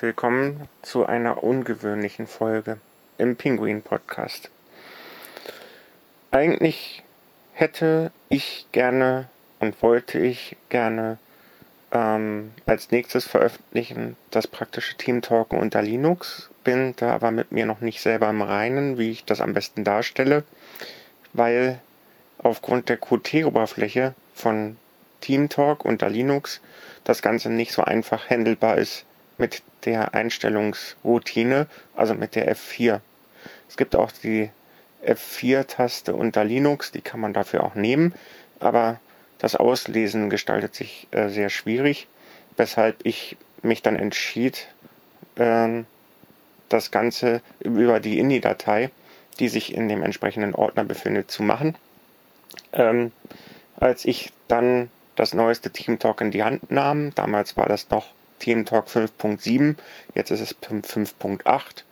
Willkommen zu einer ungewöhnlichen Folge im Pinguin Podcast. Eigentlich hätte ich gerne und wollte ich gerne ähm, als nächstes veröffentlichen das praktische Team Talken unter Linux. Bin da aber mit mir noch nicht selber im Reinen, wie ich das am besten darstelle, weil aufgrund der Qt-Oberfläche von TeamTalk unter Linux das Ganze nicht so einfach handelbar ist mit der Einstellungsroutine, also mit der F4. Es gibt auch die F4-Taste unter Linux, die kann man dafür auch nehmen, aber das Auslesen gestaltet sich äh, sehr schwierig, weshalb ich mich dann entschied, äh, das Ganze über die INI-Datei, die sich in dem entsprechenden Ordner befindet, zu machen. Ähm, als ich dann das neueste TeamTalk in die Hand nahm, damals war das noch TeamTalk 5.7, jetzt ist es 5.8,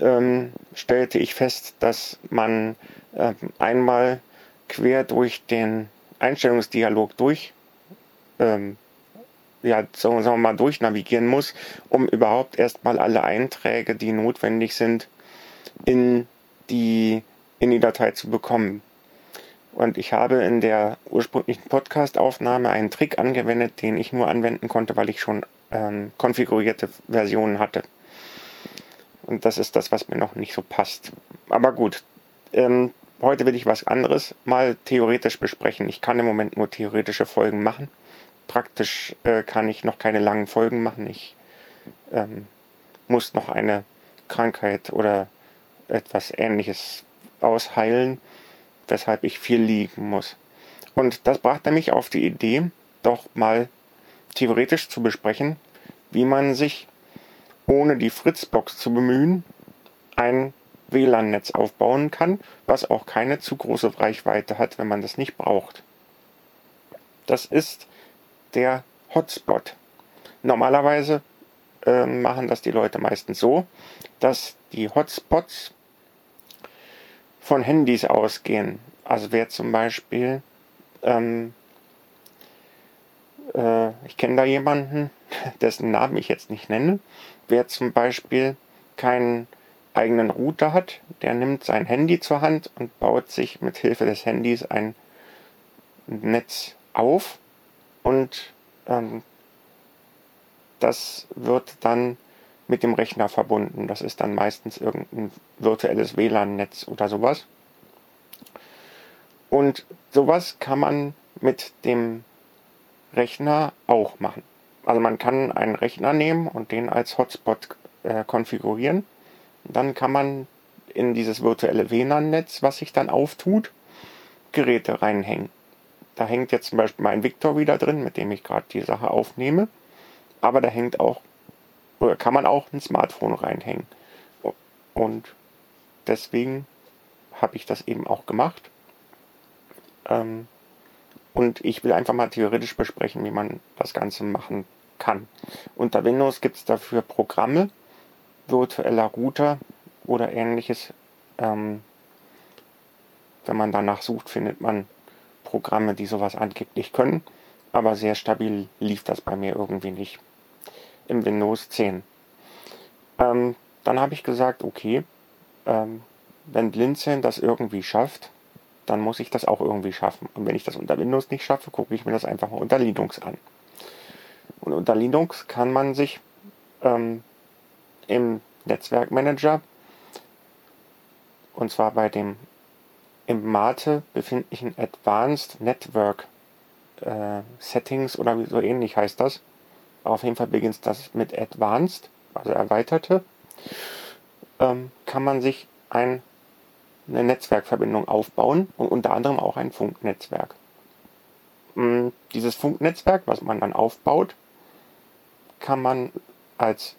ähm, stellte ich fest, dass man äh, einmal quer durch den Einstellungsdialog durch, ähm, ja, sagen wir mal, durchnavigieren muss, um überhaupt erstmal alle Einträge, die notwendig sind, in die, in die Datei zu bekommen. Und ich habe in der ursprünglichen Podcast-Aufnahme einen Trick angewendet, den ich nur anwenden konnte, weil ich schon ähm, konfigurierte Versionen hatte. Und das ist das, was mir noch nicht so passt. Aber gut, ähm, heute will ich was anderes mal theoretisch besprechen. Ich kann im Moment nur theoretische Folgen machen. Praktisch äh, kann ich noch keine langen Folgen machen. Ich ähm, muss noch eine Krankheit oder etwas ähnliches ausheilen weshalb ich viel liegen muss. Und das brachte mich auf die Idee, doch mal theoretisch zu besprechen, wie man sich, ohne die Fritzbox zu bemühen, ein WLAN-Netz aufbauen kann, was auch keine zu große Reichweite hat, wenn man das nicht braucht. Das ist der Hotspot. Normalerweise äh, machen das die Leute meistens so, dass die Hotspots von Handys ausgehen. Also wer zum Beispiel, ähm, äh, ich kenne da jemanden, dessen Namen ich jetzt nicht nenne, wer zum Beispiel keinen eigenen Router hat, der nimmt sein Handy zur Hand und baut sich mit Hilfe des Handys ein Netz auf und ähm, das wird dann mit dem Rechner verbunden. Das ist dann meistens irgendein virtuelles WLAN-Netz oder sowas. Und sowas kann man mit dem Rechner auch machen. Also man kann einen Rechner nehmen und den als Hotspot äh, konfigurieren. Dann kann man in dieses virtuelle WLAN-Netz, was sich dann auftut, Geräte reinhängen. Da hängt jetzt zum Beispiel mein Victor wieder drin, mit dem ich gerade die Sache aufnehme. Aber da hängt auch oder kann man auch ein Smartphone reinhängen. Und deswegen habe ich das eben auch gemacht. Ähm, und ich will einfach mal theoretisch besprechen, wie man das Ganze machen kann. Unter Windows gibt es dafür Programme, virtueller Router oder ähnliches. Ähm, wenn man danach sucht, findet man Programme, die sowas angeblich können. Aber sehr stabil lief das bei mir irgendwie nicht im Windows 10. Ähm, dann habe ich gesagt, okay, ähm, wenn Blinzeln das irgendwie schafft, dann muss ich das auch irgendwie schaffen. Und wenn ich das unter Windows nicht schaffe, gucke ich mir das einfach mal unter Linux an. Und unter Linux kann man sich ähm, im Netzwerkmanager, und zwar bei dem im Mate befindlichen Advanced Network äh, Settings oder so ähnlich heißt das, auf jeden Fall beginnt das mit Advanced, also erweiterte. Ähm, kann man sich ein, eine Netzwerkverbindung aufbauen und unter anderem auch ein Funknetzwerk. Ähm, dieses Funknetzwerk, was man dann aufbaut, kann man als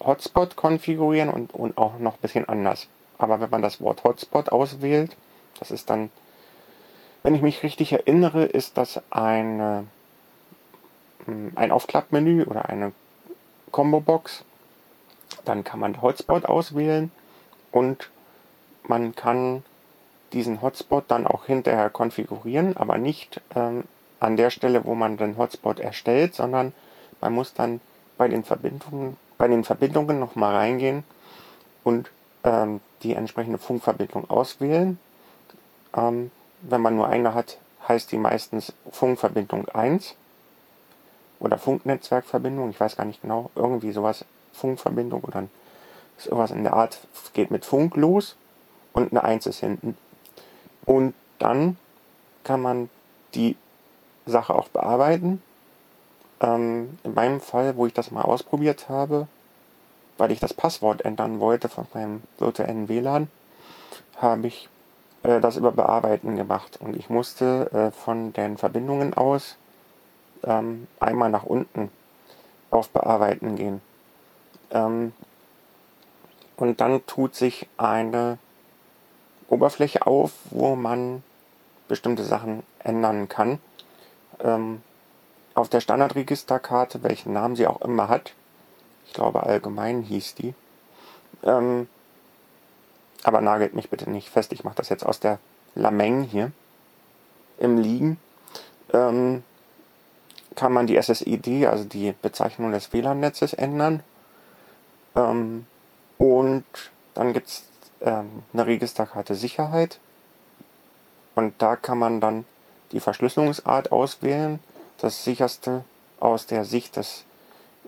Hotspot konfigurieren und, und auch noch ein bisschen anders. Aber wenn man das Wort Hotspot auswählt, das ist dann, wenn ich mich richtig erinnere, ist das eine ein Aufklappmenü oder eine Combo-Box. Dann kann man Hotspot auswählen und man kann diesen Hotspot dann auch hinterher konfigurieren, aber nicht ähm, an der Stelle, wo man den Hotspot erstellt, sondern man muss dann bei den Verbindungen, bei den Verbindungen nochmal reingehen und ähm, die entsprechende Funkverbindung auswählen. Ähm, wenn man nur eine hat, heißt die meistens Funkverbindung 1 oder Funknetzwerkverbindung, ich weiß gar nicht genau, irgendwie sowas, Funkverbindung oder sowas in der Art, geht mit Funk los und eine 1 ist hinten. Und dann kann man die Sache auch bearbeiten. Ähm, in meinem Fall, wo ich das mal ausprobiert habe, weil ich das Passwort ändern wollte von meinem virtuellen WLAN, habe ich äh, das über Bearbeiten gemacht und ich musste äh, von den Verbindungen aus ähm, einmal nach unten auf Bearbeiten gehen. Ähm, und dann tut sich eine Oberfläche auf, wo man bestimmte Sachen ändern kann. Ähm, auf der Standardregisterkarte, welchen Namen sie auch immer hat, ich glaube allgemein hieß die, ähm, aber nagelt mich bitte nicht fest, ich mache das jetzt aus der Lameng hier im Liegen, ähm, kann man die SSID, also die Bezeichnung des WLAN-Netzes ändern. Ähm, und dann gibt es ähm, eine Registerkarte Sicherheit. Und da kann man dann die Verschlüsselungsart auswählen. Das sicherste aus der Sicht des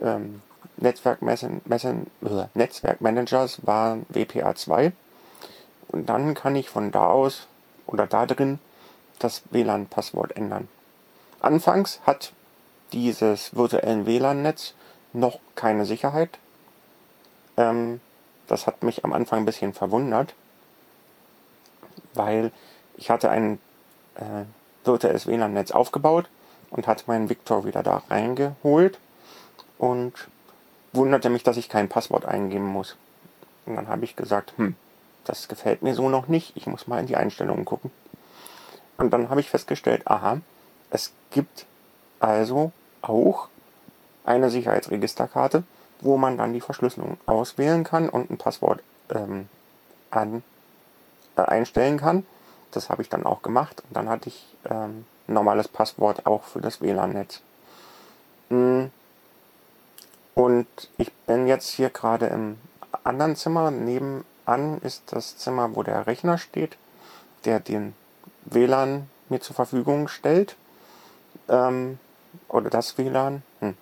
ähm, Netzwerkmanagers war WPA2. Und dann kann ich von da aus oder da drin das WLAN-Passwort ändern. Anfangs hat dieses virtuellen WLAN-Netz noch keine Sicherheit. Ähm, das hat mich am Anfang ein bisschen verwundert, weil ich hatte ein äh, virtuelles WLAN-Netz aufgebaut und hatte meinen Victor wieder da reingeholt und wunderte mich, dass ich kein Passwort eingeben muss. Und dann habe ich gesagt, hm, das gefällt mir so noch nicht, ich muss mal in die Einstellungen gucken. Und dann habe ich festgestellt, aha, es gibt also auch eine Sicherheitsregisterkarte, wo man dann die Verschlüsselung auswählen kann und ein Passwort ähm, an, äh, einstellen kann. Das habe ich dann auch gemacht und dann hatte ich ähm, ein normales Passwort auch für das WLAN-Netz. Hm. Und ich bin jetzt hier gerade im anderen Zimmer. Nebenan ist das Zimmer, wo der Rechner steht, der den WLAN mir zur Verfügung stellt. Ähm, oder das WLAN, hm,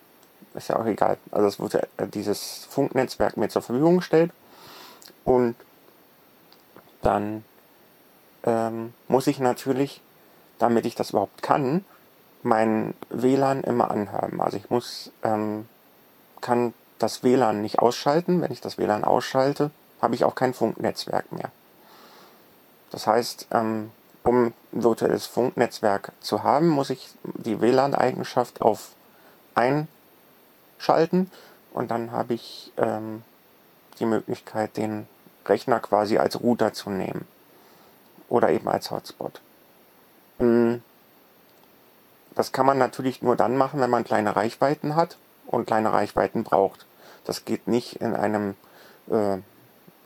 ist ja auch egal. Also es wurde äh, dieses Funknetzwerk mir zur Verfügung gestellt und dann ähm, muss ich natürlich, damit ich das überhaupt kann, mein WLAN immer anhaben. Also ich muss, ähm, kann das WLAN nicht ausschalten. Wenn ich das WLAN ausschalte, habe ich auch kein Funknetzwerk mehr. Das heißt, ähm, um ein virtuelles Funknetzwerk zu haben, muss ich die WLAN-Eigenschaft auf einschalten und dann habe ich ähm, die Möglichkeit, den Rechner quasi als Router zu nehmen oder eben als Hotspot. Hm. Das kann man natürlich nur dann machen, wenn man kleine Reichweiten hat und kleine Reichweiten braucht. Das geht nicht in einem äh,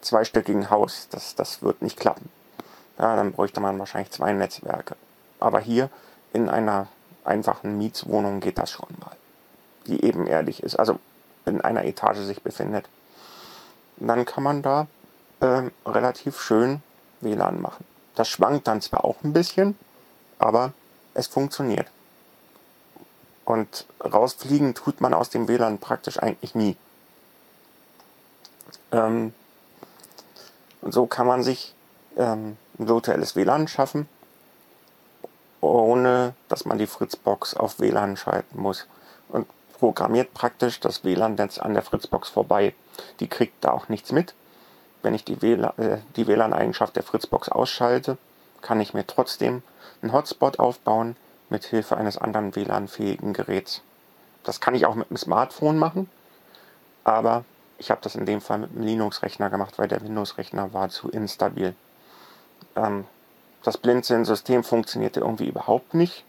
zweistöckigen Haus. Das, das wird nicht klappen. Ja, dann bräuchte man wahrscheinlich zwei Netzwerke. Aber hier in einer einfachen Mietswohnung geht das schon mal. Die ebenerdig ist, also in einer Etage sich befindet. Und dann kann man da äh, relativ schön WLAN machen. Das schwankt dann zwar auch ein bisschen, aber es funktioniert. Und rausfliegen tut man aus dem WLAN praktisch eigentlich nie. Ähm, und so kann man sich ähm, ein virtuelles WLAN schaffen, ohne dass man die Fritzbox auf WLAN schalten muss. Und programmiert praktisch das WLAN-Netz an der Fritzbox vorbei. Die kriegt da auch nichts mit. Wenn ich die WLAN-Eigenschaft äh, der Fritzbox ausschalte, kann ich mir trotzdem einen Hotspot aufbauen mit Hilfe eines anderen WLAN-fähigen Geräts. Das kann ich auch mit einem Smartphone machen, aber ich habe das in dem Fall mit einem Linux-Rechner gemacht, weil der Windows-Rechner war zu instabil. Ähm, das Blinzeln-System funktionierte irgendwie überhaupt nicht.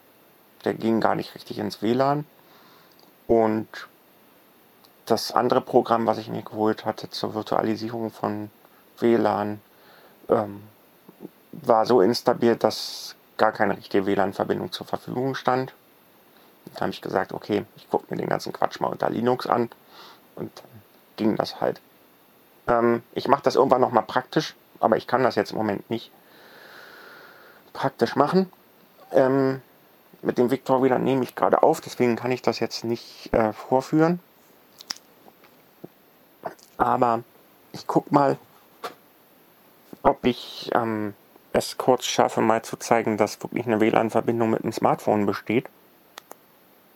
Der ging gar nicht richtig ins WLAN. Und das andere Programm, was ich mir geholt hatte zur Virtualisierung von WLAN, ähm, war so instabil, dass gar keine richtige WLAN-Verbindung zur Verfügung stand. Dann habe ich gesagt, okay, ich gucke mir den ganzen Quatsch mal unter Linux an und dann ging das halt. Ähm, ich mache das irgendwann nochmal praktisch, aber ich kann das jetzt im Moment nicht praktisch machen. Ähm, mit dem Victor wieder nehme ich gerade auf, deswegen kann ich das jetzt nicht äh, vorführen. Aber ich gucke mal, ob ich ähm, es kurz schaffe, mal zu zeigen, dass wirklich eine WLAN-Verbindung mit dem Smartphone besteht.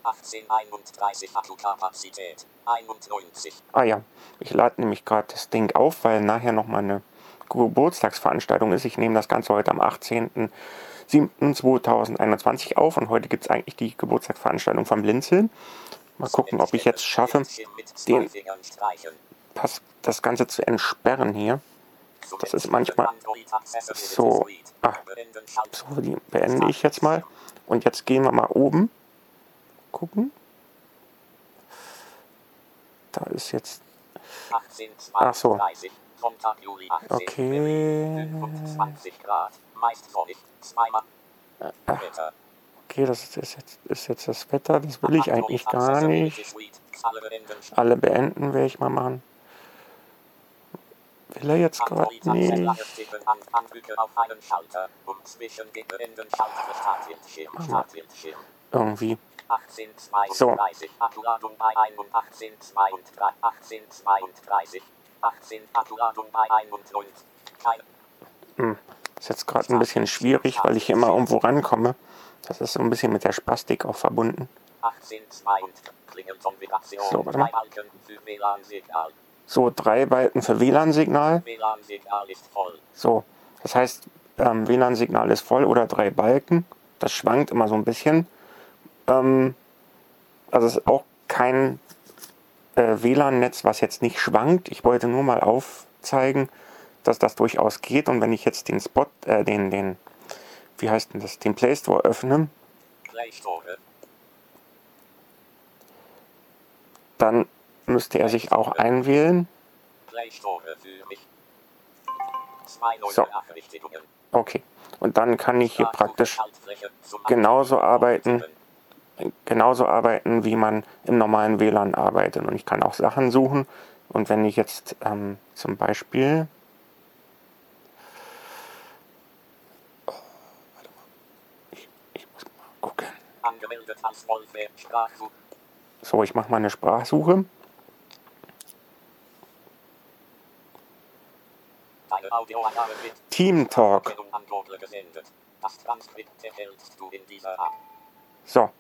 1831 Akkukapazität 91. Ah ja, ich lade nämlich gerade das Ding auf, weil nachher nochmal eine Geburtstagsveranstaltung ist. Ich nehme das Ganze heute am 18.07.2021 auf und heute gibt es eigentlich die Geburtstagsveranstaltung von Blinzeln. Mal gucken, ob ich jetzt schaffe, den, das, Ganze zu entsperren hier. Das ist manchmal so. Ah, so, die beende ich jetzt mal. Und jetzt gehen wir mal oben gucken. Da ist jetzt. Ach so. Okay. Okay, das ist jetzt, ist jetzt das Wetter. Das will ich eigentlich gar nicht. Alle beenden werde ich mal machen. Will er jetzt gerade nicht? Irgendwie. So. 1832. Hm. Ist jetzt gerade ein bisschen schwierig, weil ich immer irgendwo rankomme. Das ist so ein bisschen mit der Spastik auch verbunden. So, warte mal. So, drei Balken für WLAN-Signal. So, das heißt, ähm, WLAN-Signal ist voll oder drei Balken. Das schwankt immer so ein bisschen. Ähm, also es ist auch kein äh, WLAN-Netz, was jetzt nicht schwankt. Ich wollte nur mal aufzeigen, dass das durchaus geht. Und wenn ich jetzt den Spot, äh, den, den, wie heißt denn das, den Play Store öffne, dann müsste er sich auch einwählen. So. Okay. Und dann kann ich hier praktisch genauso arbeiten, genauso arbeiten, wie man im normalen WLAN arbeitet. Und ich kann auch Sachen suchen. Und wenn ich jetzt ähm, zum Beispiel. So, ich mache mal eine Sprachsuche. Team Talk. So,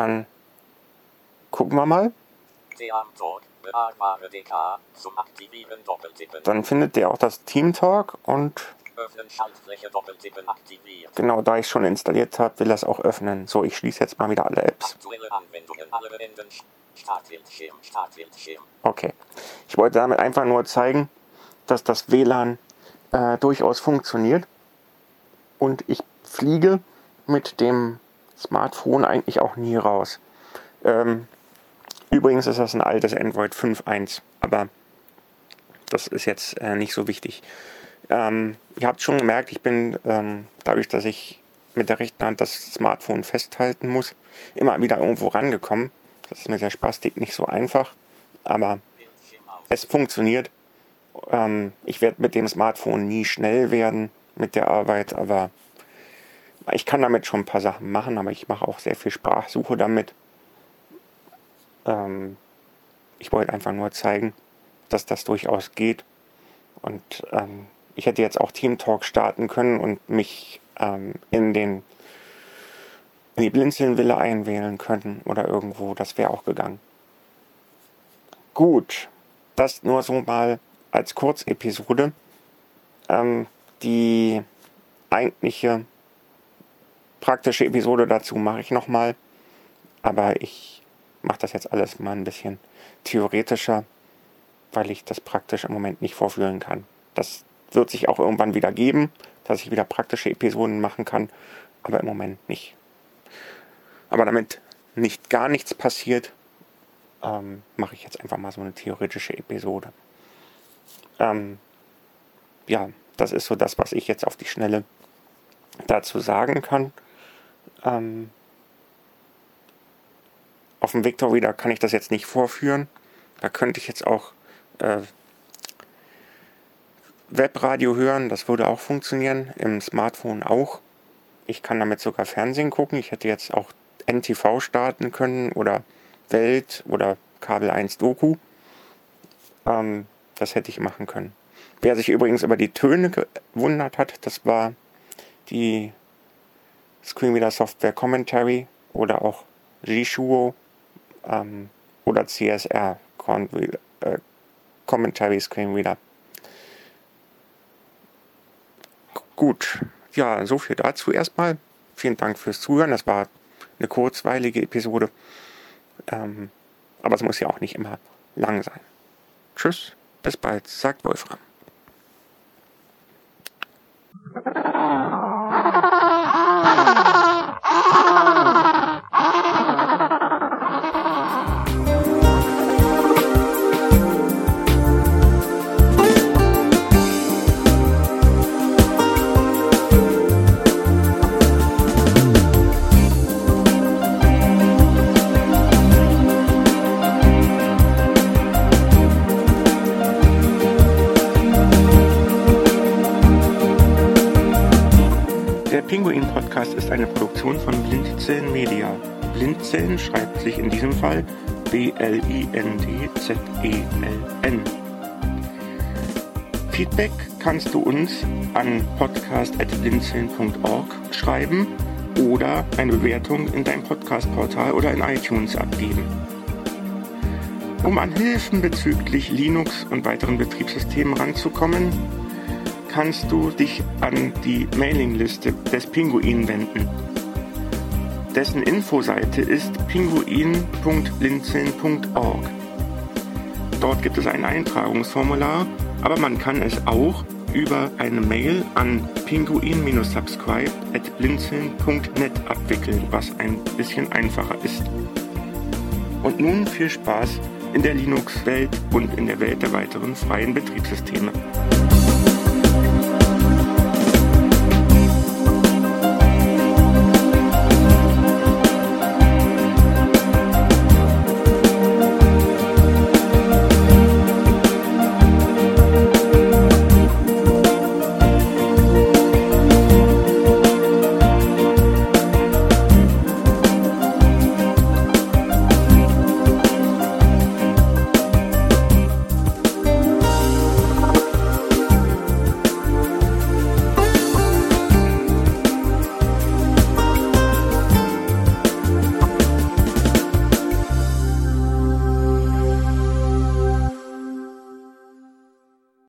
dann gucken wir mal. Dann findet der auch das Team Talk und Genau, da ich schon installiert habe, will er es auch öffnen. So, ich schließe jetzt mal wieder alle Apps. Okay. Ich wollte damit einfach nur zeigen, dass das WLAN äh, durchaus funktioniert. Und ich fliege mit dem Smartphone eigentlich auch nie raus. Ähm, übrigens ist das ein altes Android 5.1, aber das ist jetzt äh, nicht so wichtig. Ähm, ihr habt schon gemerkt, ich bin ähm, dadurch, dass ich mit der rechten Hand das Smartphone festhalten muss, immer wieder irgendwo rangekommen. Das ist mit der Spastik nicht so einfach, aber es funktioniert. Ähm, ich werde mit dem Smartphone nie schnell werden mit der Arbeit, aber ich kann damit schon ein paar Sachen machen, aber ich mache auch sehr viel Sprachsuche damit. Ähm, ich wollte einfach nur zeigen, dass das durchaus geht. Und ähm, ich hätte jetzt auch Team Talk starten können und mich ähm, in den in die Blinzeln-Villa einwählen können oder irgendwo. Das wäre auch gegangen. Gut, das nur so mal als Kurzepisode. Ähm, die eigentliche praktische Episode dazu mache ich nochmal. Aber ich mache das jetzt alles mal ein bisschen theoretischer, weil ich das praktisch im Moment nicht vorführen kann. Das wird sich auch irgendwann wieder geben, dass ich wieder praktische Episoden machen kann, aber im Moment nicht. Aber damit nicht gar nichts passiert, ähm, mache ich jetzt einfach mal so eine theoretische Episode. Ähm, ja, das ist so das, was ich jetzt auf die Schnelle dazu sagen kann. Ähm, auf dem Victor Reader kann ich das jetzt nicht vorführen. Da könnte ich jetzt auch äh, Webradio hören, das würde auch funktionieren, im Smartphone auch. Ich kann damit sogar Fernsehen gucken. Ich hätte jetzt auch NTV starten können oder Welt oder Kabel 1 Doku. Ähm, das hätte ich machen können. Wer sich übrigens über die Töne gewundert hat, das war die Screenreader Software Commentary oder auch Jishuo ähm, oder CSR äh, Commentary Screenreader. Gut, ja, so viel dazu erstmal. Vielen Dank fürs Zuhören. Das war eine kurzweilige Episode. Ähm, aber es muss ja auch nicht immer lang sein. Tschüss, bis bald, sagt Wolfram. Podcast ist eine Produktion von Blindzellen Media. Blindzellen schreibt sich in diesem Fall B-L-I-N-D-Z-E-L-N. Feedback kannst du uns an podcast.blindzellen.org schreiben oder eine Bewertung in deinem Podcast-Portal oder in iTunes abgeben. Um an Hilfen bezüglich Linux und weiteren Betriebssystemen ranzukommen, kannst du dich an die Mailingliste des Pinguin wenden. Dessen Infoseite ist pinguin.blinzeln.org. Dort gibt es ein Eintragungsformular, aber man kann es auch über eine Mail an pinguin-subscribe at blinzeln.net abwickeln, was ein bisschen einfacher ist. Und nun viel Spaß in der Linux-Welt und in der Welt der weiteren freien Betriebssysteme.